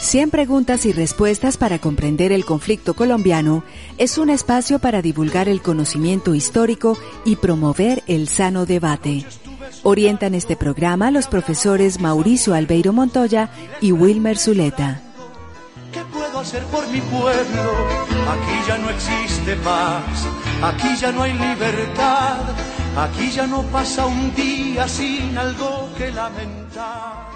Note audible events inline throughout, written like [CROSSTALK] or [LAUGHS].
100 preguntas y respuestas para comprender el conflicto colombiano es un espacio para divulgar el conocimiento histórico y promover el sano debate. Orientan este programa los profesores Mauricio Albeiro Montoya y Wilmer Zuleta. ¿Qué puedo hacer por mi pueblo? Aquí ya no existe paz, aquí ya no hay libertad, aquí ya no pasa un día sin algo que lamentar.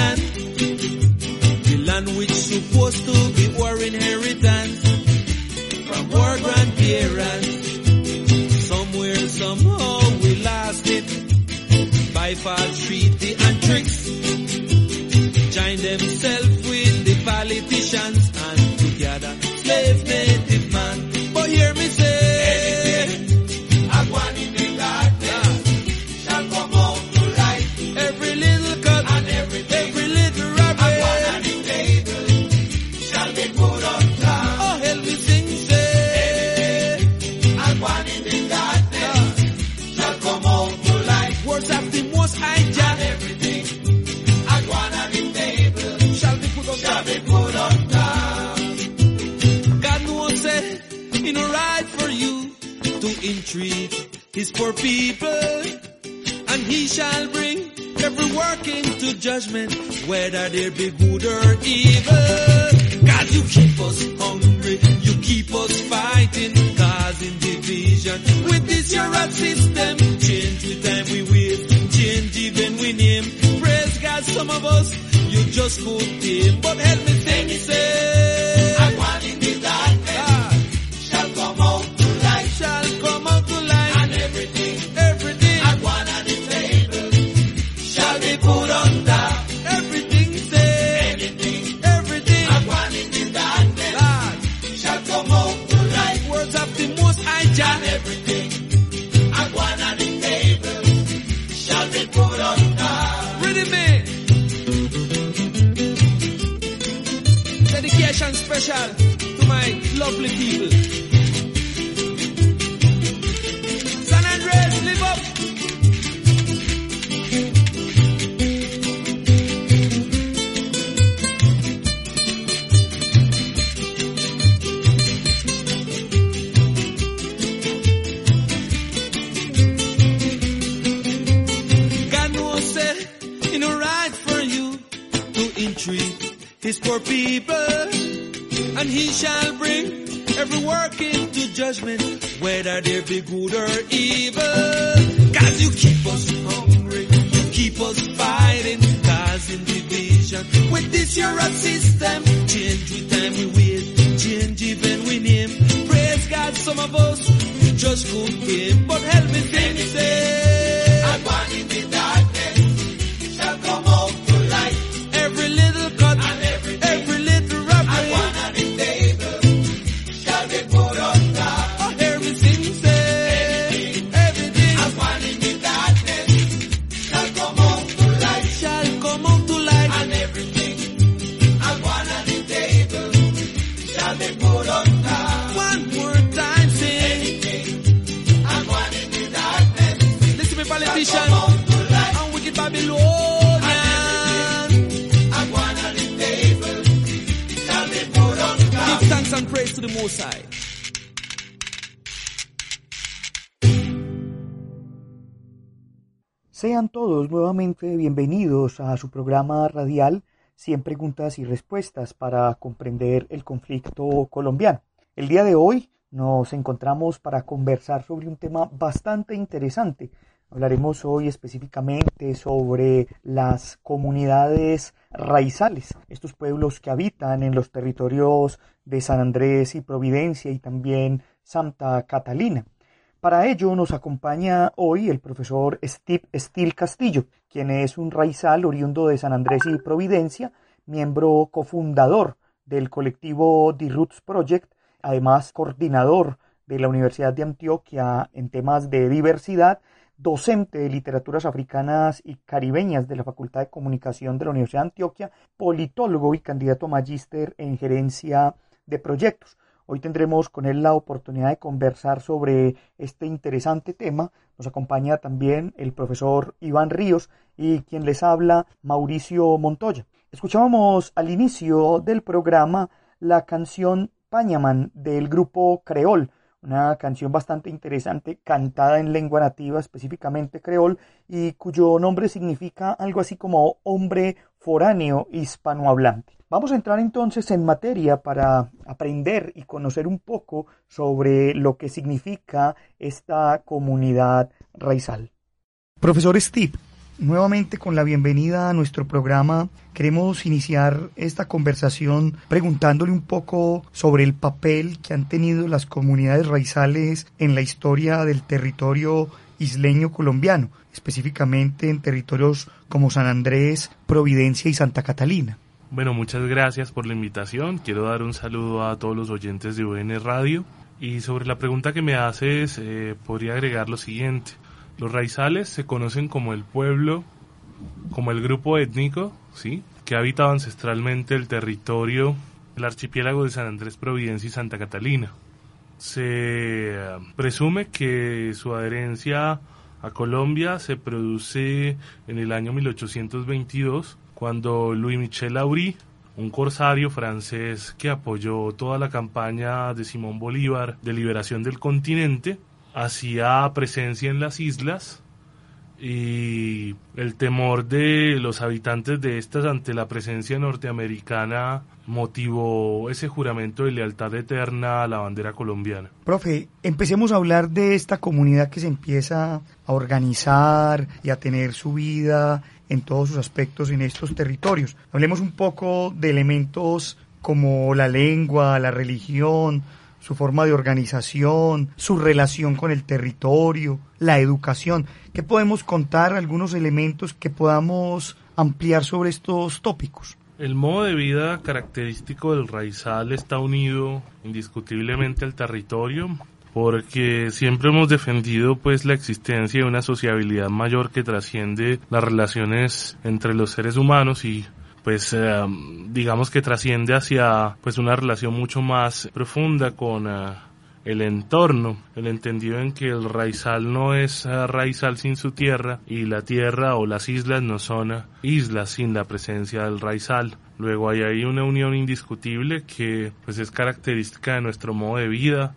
Land, people and he shall bring every work into judgment, whether there be good or evil. To entreat his poor people, and he shall bring every work into judgment, whether there be good or evil. Cause you keep us hungry, you keep us fighting, causing division. With this your system, change with time we wait, change even we name. Praise God, some of us just good him, but help me sing. Sean todos nuevamente bienvenidos a su programa radial 100 preguntas y respuestas para comprender el conflicto colombiano. El día de hoy nos encontramos para conversar sobre un tema bastante interesante. Hablaremos hoy específicamente sobre las comunidades raizales, estos pueblos que habitan en los territorios de San Andrés y Providencia y también Santa Catalina. Para ello nos acompaña hoy el profesor Steve Stil Castillo, quien es un raizal oriundo de San Andrés y Providencia, miembro cofundador del colectivo The Roots Project, además coordinador de la Universidad de Antioquia en temas de diversidad, docente de literaturas africanas y caribeñas de la Facultad de Comunicación de la Universidad de Antioquia, politólogo y candidato a magíster en gerencia de proyectos. Hoy tendremos con él la oportunidad de conversar sobre este interesante tema. Nos acompaña también el profesor Iván Ríos y quien les habla Mauricio Montoya. Escuchábamos al inicio del programa la canción Pañaman del grupo Creol, una canción bastante interesante cantada en lengua nativa, específicamente creol, y cuyo nombre significa algo así como hombre foráneo hispanohablante. Vamos a entrar entonces en materia para aprender y conocer un poco sobre lo que significa esta comunidad raizal. Profesor Steve, nuevamente con la bienvenida a nuestro programa, queremos iniciar esta conversación preguntándole un poco sobre el papel que han tenido las comunidades raizales en la historia del territorio isleño colombiano, específicamente en territorios como San Andrés, Providencia y Santa Catalina. Bueno, muchas gracias por la invitación. Quiero dar un saludo a todos los oyentes de UN Radio. Y sobre la pregunta que me haces, eh, podría agregar lo siguiente. Los raizales se conocen como el pueblo, como el grupo étnico, ¿sí? Que ha ancestralmente el territorio del archipiélago de San Andrés, Providencia y Santa Catalina. Se eh, presume que su adherencia a Colombia se produce en el año 1822 cuando Louis Michel Aury, un corsario francés que apoyó toda la campaña de Simón Bolívar de liberación del continente, hacía presencia en las islas y el temor de los habitantes de estas ante la presencia norteamericana motivó ese juramento de lealtad eterna a la bandera colombiana. Profe, empecemos a hablar de esta comunidad que se empieza a organizar y a tener su vida en todos sus aspectos en estos territorios. Hablemos un poco de elementos como la lengua, la religión, su forma de organización, su relación con el territorio, la educación. ¿Qué podemos contar algunos elementos que podamos ampliar sobre estos tópicos? El modo de vida característico del raizal está unido indiscutiblemente al territorio, porque siempre hemos defendido pues la existencia de una sociabilidad mayor que trasciende las relaciones entre los seres humanos y pues eh, digamos que trasciende hacia pues una relación mucho más profunda con eh, el entorno, el entendido en que el raizal no es eh, raizal sin su tierra y la tierra o las islas no son islas sin la presencia del raizal. Luego hay una unión indiscutible que pues es característica de nuestro modo de vida,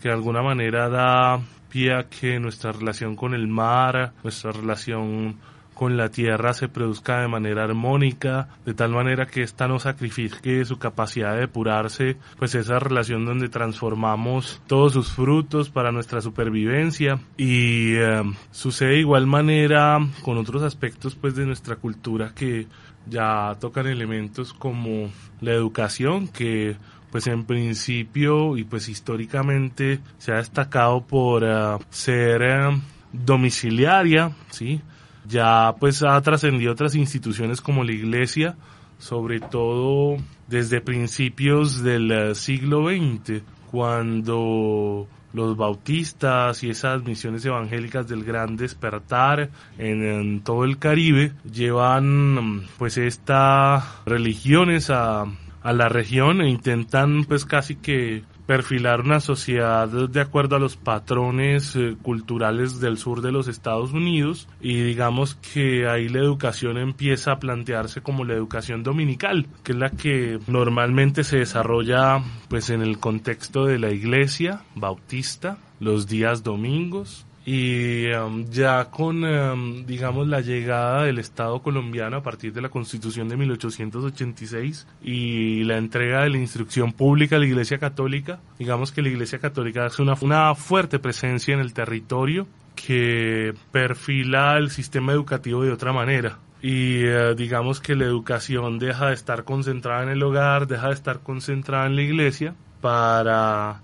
que de alguna manera da pie a que nuestra relación con el mar, nuestra relación con la tierra se produzca de manera armónica, de tal manera que ésta no sacrifique su capacidad de depurarse, pues esa relación donde transformamos todos sus frutos para nuestra supervivencia y eh, sucede de igual manera con otros aspectos pues de nuestra cultura que ya tocan elementos como la educación que pues en principio y pues históricamente se ha destacado por uh, ser uh, domiciliaria, ¿sí? Ya pues ha trascendido otras instituciones como la iglesia, sobre todo desde principios del uh, siglo XX, cuando los bautistas y esas misiones evangélicas del gran despertar en, en, todo el Caribe llevan pues estas religiones a, a la región e intentan pues casi que perfilar una sociedad de acuerdo a los patrones eh, culturales del sur de los Estados Unidos y digamos que ahí la educación empieza a plantearse como la educación dominical, que es la que normalmente se desarrolla pues en el contexto de la iglesia bautista los días domingos y um, ya con, um, digamos, la llegada del Estado colombiano a partir de la Constitución de 1886 y la entrega de la instrucción pública a la Iglesia Católica, digamos que la Iglesia Católica hace una, una fuerte presencia en el territorio que perfila el sistema educativo de otra manera. Y uh, digamos que la educación deja de estar concentrada en el hogar, deja de estar concentrada en la iglesia para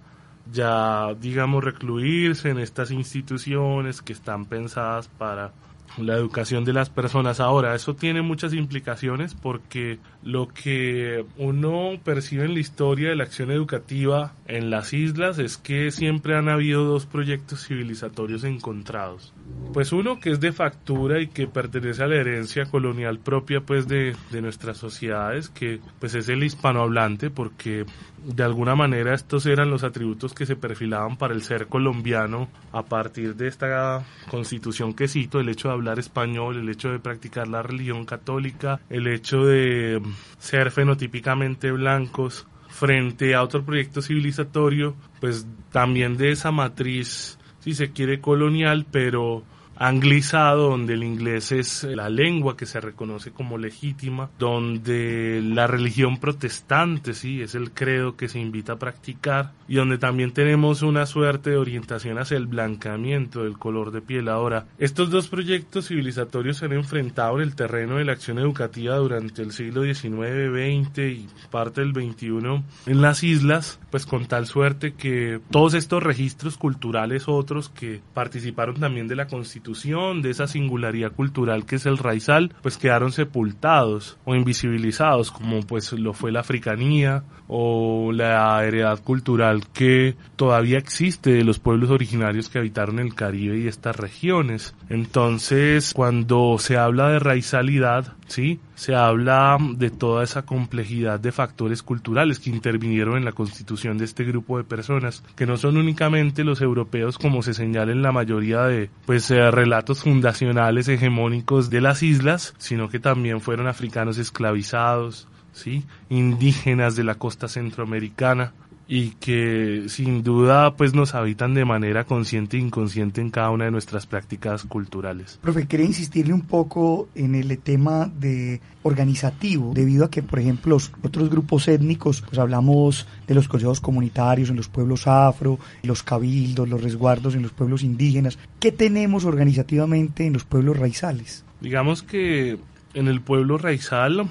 ya digamos recluirse en estas instituciones que están pensadas para la educación de las personas. Ahora, eso tiene muchas implicaciones porque lo que uno percibe en la historia de la acción educativa en las islas es que siempre han habido dos proyectos civilizatorios encontrados. Pues uno que es de factura y que pertenece a la herencia colonial propia pues de, de nuestras sociedades, que pues es el hispanohablante porque de alguna manera estos eran los atributos que se perfilaban para el ser colombiano a partir de esta constitución que cito, el hecho de hablar español, el hecho de practicar la religión católica, el hecho de ser fenotípicamente blancos frente a otro proyecto civilizatorio, pues también de esa matriz, si se quiere, colonial, pero anglizado, donde el inglés es la lengua que se reconoce como legítima, donde la religión protestante, sí, es el credo que se invita a practicar, y donde también tenemos una suerte de orientación hacia el blancamiento del color de piel. Ahora, estos dos proyectos civilizatorios se han enfrentado en el terreno de la acción educativa durante el siglo XIX, XX y parte del XXI en las islas, pues con tal suerte que todos estos registros culturales otros que participaron también de la Constitución de esa singularidad cultural que es el raizal, pues quedaron sepultados o invisibilizados, como pues lo fue la africanía o la heredad cultural que todavía existe de los pueblos originarios que habitaron el Caribe y estas regiones. Entonces, cuando se habla de raizalidad, ¿sí? Se habla de toda esa complejidad de factores culturales que intervinieron en la constitución de este grupo de personas, que no son únicamente los europeos como se señala en la mayoría de pues eh, relatos fundacionales hegemónicos de las islas, sino que también fueron africanos esclavizados, ¿sí? indígenas de la costa centroamericana, y que sin duda pues nos habitan de manera consciente e inconsciente en cada una de nuestras prácticas culturales. Profe, quería insistirle un poco en el tema de organizativo, debido a que, por ejemplo, los otros grupos étnicos, pues hablamos de los consejos comunitarios en los pueblos afro, los cabildos, los resguardos en los pueblos indígenas. ¿Qué tenemos organizativamente en los pueblos raizales? Digamos que en el pueblo raizal,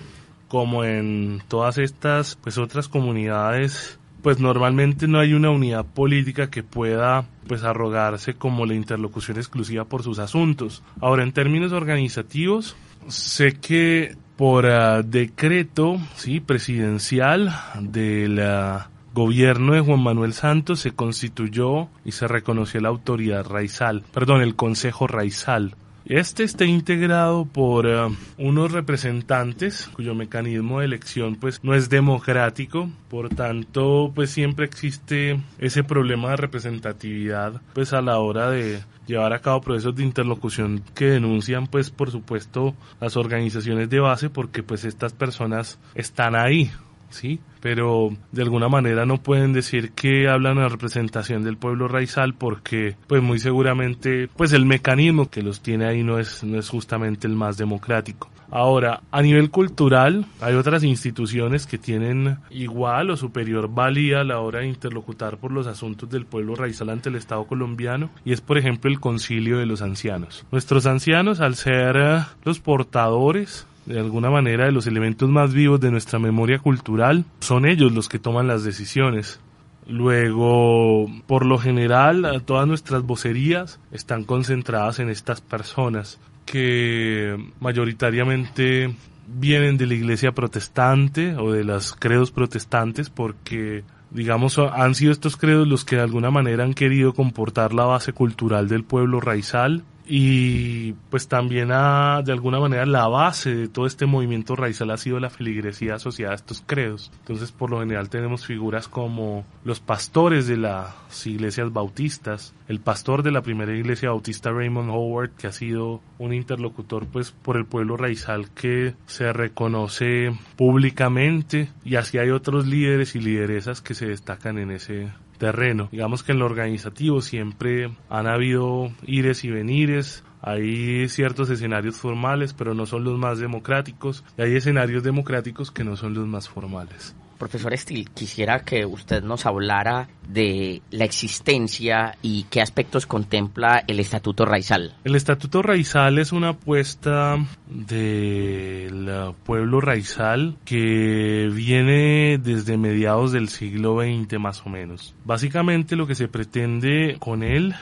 como en todas estas pues otras comunidades pues normalmente no hay una unidad política que pueda pues arrogarse como la interlocución exclusiva por sus asuntos. Ahora, en términos organizativos, sé que por uh, decreto sí presidencial del uh, gobierno de Juan Manuel Santos se constituyó y se reconoció la autoridad raizal, perdón, el Consejo Raizal. Este está integrado por uh, unos representantes cuyo mecanismo de elección pues no es democrático, por tanto pues siempre existe ese problema de representatividad pues a la hora de llevar a cabo procesos de interlocución que denuncian pues por supuesto las organizaciones de base porque pues estas personas están ahí ¿sí? Pero de alguna manera no pueden decir que hablan a representación del pueblo raizal porque, pues muy seguramente, pues el mecanismo que los tiene ahí no es, no es justamente el más democrático. Ahora, a nivel cultural, hay otras instituciones que tienen igual o superior valía a la hora de interlocutar por los asuntos del pueblo raizal ante el Estado colombiano, y es, por ejemplo, el Concilio de los Ancianos. Nuestros ancianos, al ser eh, los portadores de alguna manera de los elementos más vivos de nuestra memoria cultural, son ellos los que toman las decisiones. Luego, por lo general, todas nuestras vocerías están concentradas en estas personas que mayoritariamente vienen de la iglesia protestante o de los credos protestantes porque digamos han sido estos credos los que de alguna manera han querido comportar la base cultural del pueblo raizal y pues también a, de alguna manera la base de todo este movimiento raizal ha sido la feligresía asociada a estos credos. Entonces por lo general tenemos figuras como los pastores de las iglesias bautistas, el pastor de la primera iglesia bautista Raymond Howard que ha sido un interlocutor pues por el pueblo raizal que se reconoce públicamente y así hay otros líderes y lideresas que se destacan en ese terreno. Digamos que en lo organizativo siempre han habido ires y venires, hay ciertos escenarios formales, pero no son los más democráticos, y hay escenarios democráticos que no son los más formales. Profesor Estil, quisiera que usted nos hablara de la existencia y qué aspectos contempla el Estatuto Raizal. El Estatuto Raizal es una apuesta del pueblo raizal que viene desde mediados del siglo XX más o menos. Básicamente lo que se pretende con él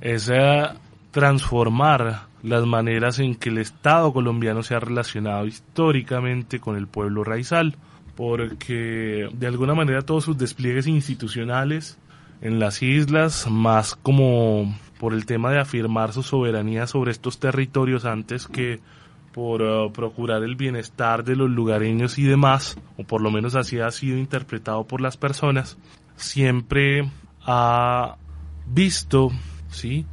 es eh, transformar las maneras en que el Estado colombiano se ha relacionado históricamente con el pueblo raizal porque de alguna manera todos sus despliegues institucionales en las islas, más como por el tema de afirmar su soberanía sobre estos territorios antes que por uh, procurar el bienestar de los lugareños y demás, o por lo menos así ha sido interpretado por las personas, siempre ha visto, ¿sí?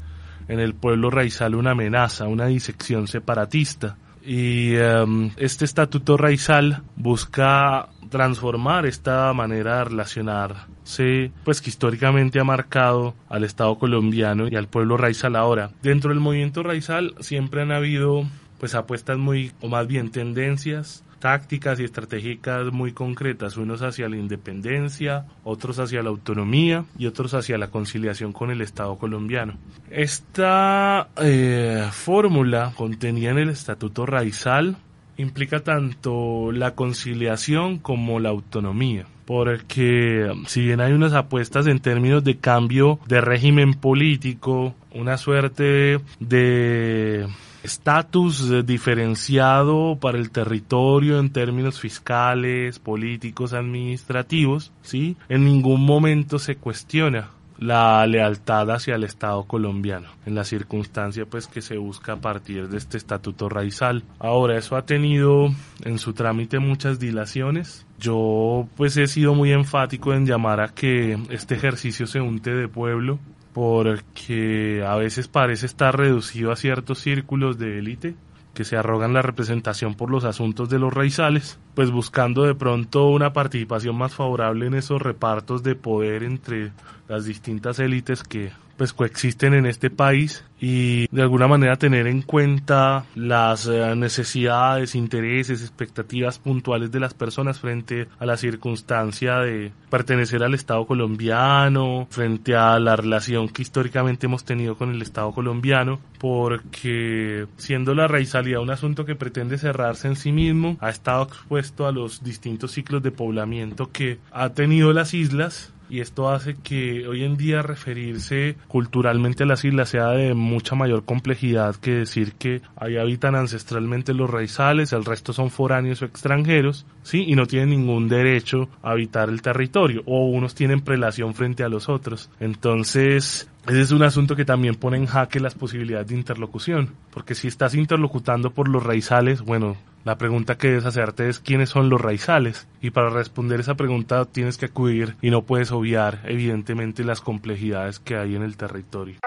en el pueblo raizal una amenaza, una disección separatista y em, este estatuto raizal busca transformar esta manera de relacionarse, pues que históricamente ha marcado al Estado colombiano y al pueblo raizal ahora. Dentro del movimiento raizal siempre han habido pues apuestas muy, o más bien tendencias tácticas y estratégicas muy concretas, unos hacia la independencia, otros hacia la autonomía y otros hacia la conciliación con el Estado colombiano. Esta eh, fórmula contenida en el Estatuto Raizal implica tanto la conciliación como la autonomía porque si bien hay unas apuestas en términos de cambio de régimen político, una suerte de estatus eh, diferenciado para el territorio en términos fiscales, políticos, administrativos, ¿sí? En ningún momento se cuestiona la lealtad hacia el Estado colombiano, en la circunstancia pues que se busca a partir de este estatuto raizal. Ahora, eso ha tenido en su trámite muchas dilaciones. Yo pues he sido muy enfático en llamar a que este ejercicio se unte de pueblo, porque a veces parece estar reducido a ciertos círculos de élite que se arrogan la representación por los asuntos de los raizales, pues buscando de pronto una participación más favorable en esos repartos de poder entre las distintas élites que pues coexisten en este país y de alguna manera tener en cuenta las eh, necesidades, intereses, expectativas puntuales de las personas frente a la circunstancia de pertenecer al Estado colombiano, frente a la relación que históricamente hemos tenido con el Estado colombiano, porque siendo la raizalidad un asunto que pretende cerrarse en sí mismo, ha estado expuesto a los distintos ciclos de poblamiento que ha tenido las islas y esto hace que hoy en día referirse culturalmente a las islas sea de mucha mayor complejidad que decir que ahí habitan ancestralmente los raizales, el resto son foráneos o extranjeros, sí, y no tienen ningún derecho a habitar el territorio o unos tienen prelación frente a los otros. Entonces, ese es un asunto que también pone en jaque las posibilidades de interlocución, porque si estás interlocutando por los raizales, bueno, la pregunta que debes hacerte es quiénes son los raizales y para responder esa pregunta tienes que acudir y no puedes obviar evidentemente las complejidades que hay en el territorio.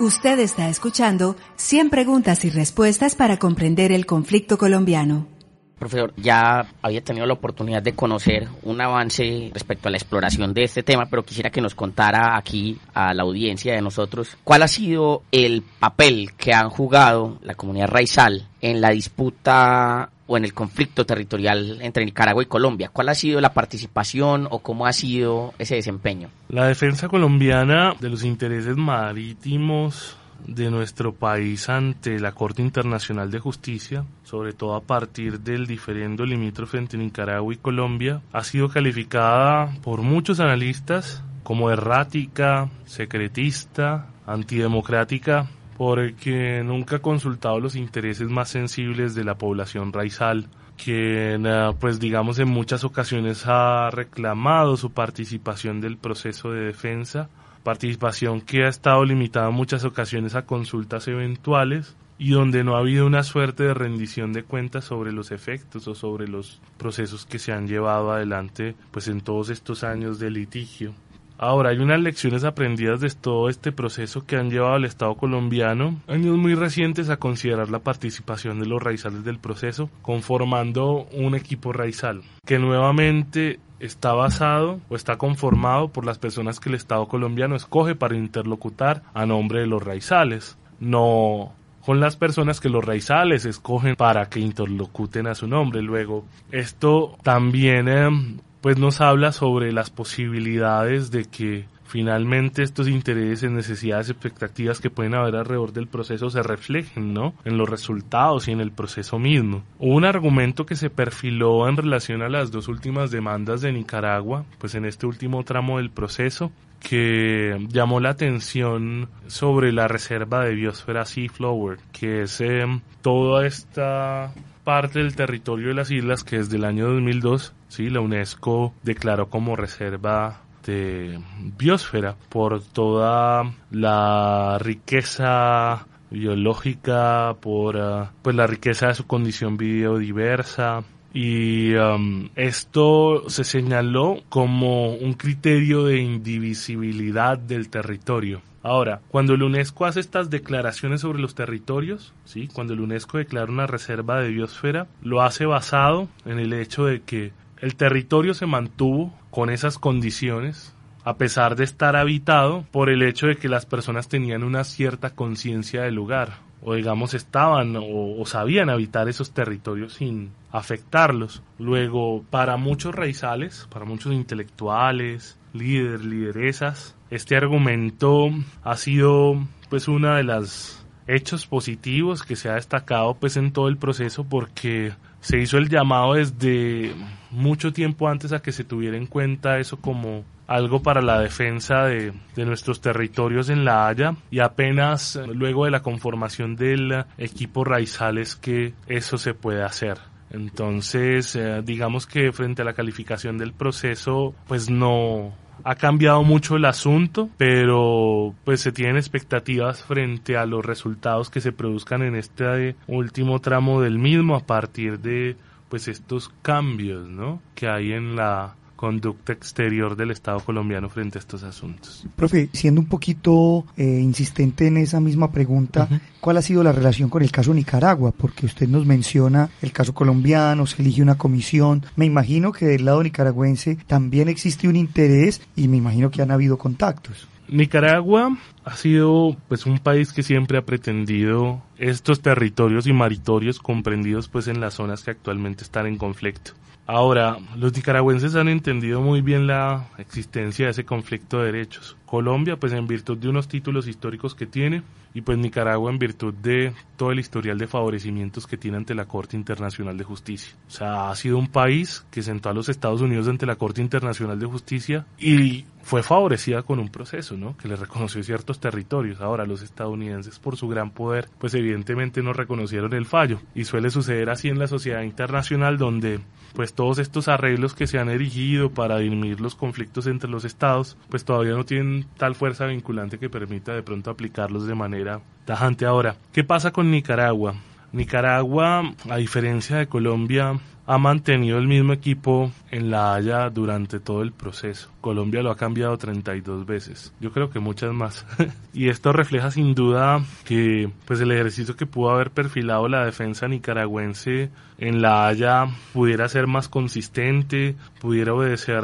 Usted está escuchando 100 preguntas y respuestas para comprender el conflicto colombiano. Profesor, ya había tenido la oportunidad de conocer un avance respecto a la exploración de este tema, pero quisiera que nos contara aquí a la audiencia de nosotros cuál ha sido el papel que han jugado la comunidad raizal en la disputa o en el conflicto territorial entre Nicaragua y Colombia. ¿Cuál ha sido la participación o cómo ha sido ese desempeño? La defensa colombiana de los intereses marítimos de nuestro país ante la Corte Internacional de Justicia, sobre todo a partir del diferendo limítrofe entre Nicaragua y Colombia, ha sido calificada por muchos analistas como errática, secretista, antidemocrática, porque nunca ha consultado los intereses más sensibles de la población raizal, quien, eh, pues digamos, en muchas ocasiones ha reclamado su participación del proceso de defensa, participación que ha estado limitada en muchas ocasiones a consultas eventuales y donde no ha habido una suerte de rendición de cuentas sobre los efectos o sobre los procesos que se han llevado adelante pues en todos estos años de litigio. Ahora, hay unas lecciones aprendidas de todo este proceso que han llevado al Estado colombiano, años muy recientes, a considerar la participación de los raizales del proceso, conformando un equipo raizal, que nuevamente está basado o está conformado por las personas que el Estado colombiano escoge para interlocutar a nombre de los raizales, no con las personas que los raizales escogen para que interlocuten a su nombre. Luego, esto también em, pues nos habla sobre las posibilidades de que finalmente estos intereses, necesidades, expectativas que pueden haber alrededor del proceso se reflejen, ¿no? En los resultados y en el proceso mismo. un argumento que se perfiló en relación a las dos últimas demandas de Nicaragua, pues en este último tramo del proceso, que llamó la atención sobre la reserva de biosfera Seaflower, que es em, toda esta parte del territorio de las islas que desde el año 2002, sí, la UNESCO declaró como reserva de biosfera por toda la riqueza biológica, por ah, pues la riqueza de su condición biodiversa, y um, esto se señaló como un criterio de indivisibilidad del territorio. Ahora, cuando el UNESCO hace estas declaraciones sobre los territorios, ¿sí? cuando el UNESCO declara una reserva de biosfera, lo hace basado en el hecho de que el territorio se mantuvo con esas condiciones a pesar de estar habitado por el hecho de que las personas tenían una cierta conciencia del lugar o digamos estaban o, sabían habitar esos territorios sin afectarlos. Luego, para muchos raizales, para muchos intelectuales, líderes, lideresas, este argumento ha sido pues una de las hechos positivos que se ha destacado pues en todo el proceso porque se hizo el llamado desde mucho tiempo antes a que se tuviera en cuenta eso como algo para la defensa de, nuestros territorios en La Haya y apenas luego de la conformación del equipo Raizales que eso se puede hacer. Entonces, eh, digamos que frente a la calificación del proceso, pues no ha cambiado mucho el asunto, pero pues se tienen expectativas frente a los resultados que se produzcan en este último tramo del mismo a partir de pues estos cambios, ¿no? que hay en la conducta exterior del Estado colombiano frente a estos asuntos. Profe, siendo un poquito eh, insistente en esa misma pregunta, ¿cuál ha sido la relación con el caso Nicaragua? Porque usted nos menciona el caso colombiano, se elige una comisión. Me imagino que del lado nicaragüense también existe un interés y me imagino que han habido contactos. Nicaragua ha sido pues un país que siempre ha pretendido estos territorios y maritorios comprendidos pues en las zonas que actualmente están en conflicto. Ahora, los nicaragüenses han entendido muy bien la existencia de ese conflicto de derechos. Colombia, pues en virtud de unos títulos históricos que tiene, y pues Nicaragua en virtud de todo el historial de favorecimientos que tiene ante la Corte Internacional de Justicia. O sea, ha sido un país que sentó a los Estados Unidos ante la Corte Internacional de Justicia y fue favorecida con un proceso, ¿no? Que le reconoció ciertos territorios. Ahora los estadounidenses por su gran poder, pues evidentemente no reconocieron el fallo y suele suceder así en la sociedad internacional donde pues todos estos arreglos que se han erigido para dirimir los conflictos entre los estados, pues todavía no tienen tal fuerza vinculante que permita de pronto aplicarlos de manera tajante. Ahora, ¿qué pasa con Nicaragua? Nicaragua, a diferencia de Colombia, ha mantenido el mismo equipo en La Haya durante todo el proceso. Colombia lo ha cambiado 32 veces. Yo creo que muchas más. [LAUGHS] y esto refleja sin duda que pues el ejercicio que pudo haber perfilado la defensa nicaragüense en La Haya pudiera ser más consistente, pudiera obedecer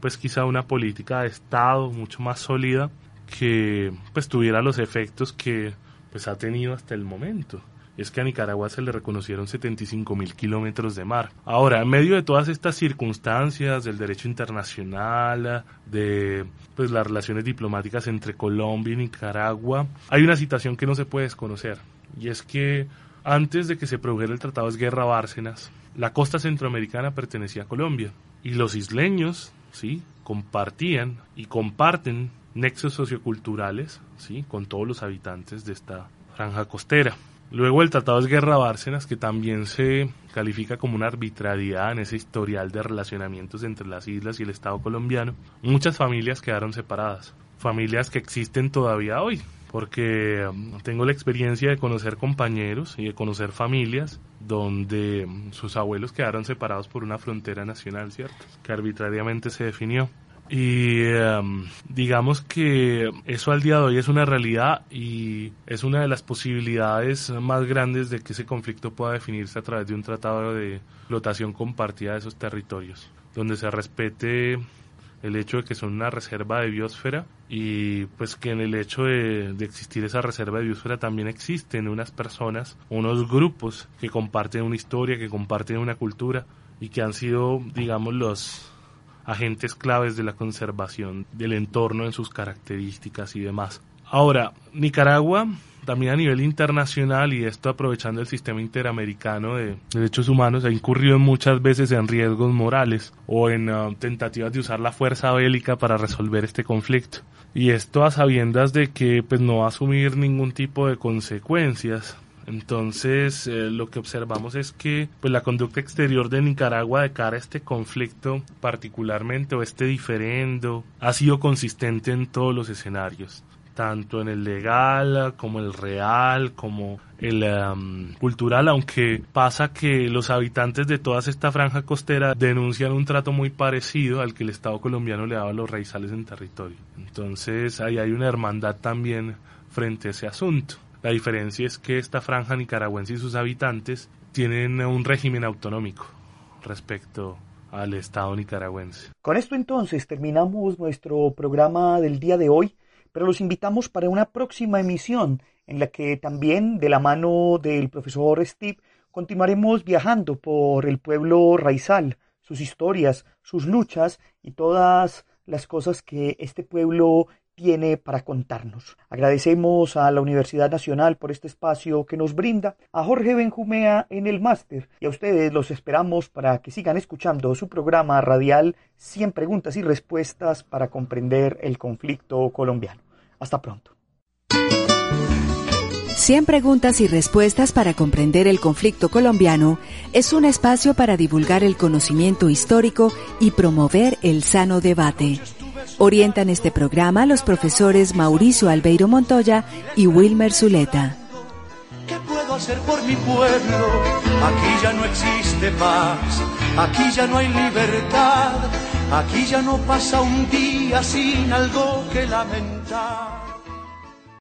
pues quizá una política de Estado mucho más sólida que pues tuviera los efectos que pues ha tenido hasta el momento es que a Nicaragua se le reconocieron 75 mil kilómetros de mar. Ahora, en medio de todas estas circunstancias del derecho internacional, de pues las relaciones diplomáticas entre Colombia y Nicaragua, hay una situación que no se puede desconocer, y es que antes de que se produjera el Tratado de Guerra Bárcenas, la costa centroamericana pertenecía a Colombia, y los isleños, sí, compartían y comparten nexos socioculturales, sí, con todos los habitantes de esta franja costera. Luego el Tratado de Guerra Bárcenas, que también se califica como una arbitrariedad en ese historial de relacionamientos entre las islas y el Estado colombiano, muchas familias quedaron separadas, familias que existen todavía hoy, porque um, tengo la experiencia de conocer compañeros y de conocer familias donde um, sus abuelos quedaron separados por una frontera nacional, ¿cierto? Que arbitrariamente se definió. Y em, digamos que eso al día de hoy es una realidad y es una de las posibilidades más grandes de que ese conflicto pueda definirse a través de un tratado de flotación compartida de esos territorios, donde se respete el hecho de que son una reserva de biosfera y pues que en el hecho de, de, existir esa reserva de biosfera también existen unas personas, unos grupos que comparten una historia, que comparten una cultura y que han sido, digamos, los agentes claves de la conservación del entorno en sus características y demás. Ahora, Nicaragua también a nivel internacional y esto aprovechando el sistema interamericano de derechos humanos ha incurrido muchas veces en riesgos morales o en uh, tentativas de usar la fuerza bélica para resolver este conflicto y esto a sabiendas de que pues no va a asumir ningún tipo de consecuencias entonces, eh, lo que observamos es que pues, la conducta exterior de Nicaragua de cara a este conflicto, particularmente, o este diferendo, ha sido consistente en todos los escenarios tanto en el legal como el real, como el um, cultural, aunque pasa que los habitantes de toda esta franja costera denuncian un trato muy parecido al que el Estado colombiano le daba a los raizales en territorio. Entonces ahí hay una hermandad también frente a ese asunto. La diferencia es que esta franja nicaragüense y sus habitantes tienen un régimen autonómico respecto al Estado nicaragüense. Con esto entonces terminamos nuestro programa del día de hoy pero los invitamos para una próxima emisión en la que también de la mano del profesor Steve continuaremos viajando por el pueblo raizal, sus historias, sus luchas y todas las cosas que este pueblo tiene para contarnos. Agradecemos a la Universidad Nacional por este espacio que nos brinda, a Jorge Benjumea en el máster y a ustedes los esperamos para que sigan escuchando su programa radial 100 preguntas y respuestas para comprender el conflicto colombiano. Hasta pronto. 100 preguntas y respuestas para comprender el conflicto colombiano es un espacio para divulgar el conocimiento histórico y promover el sano debate. Orientan este programa los profesores Mauricio Albeiro Montoya y Wilmer Zuleta. ¿Qué puedo hacer por mi pueblo? Aquí ya no existe paz, aquí ya no hay libertad, aquí ya no pasa un día sin algo que lamentar.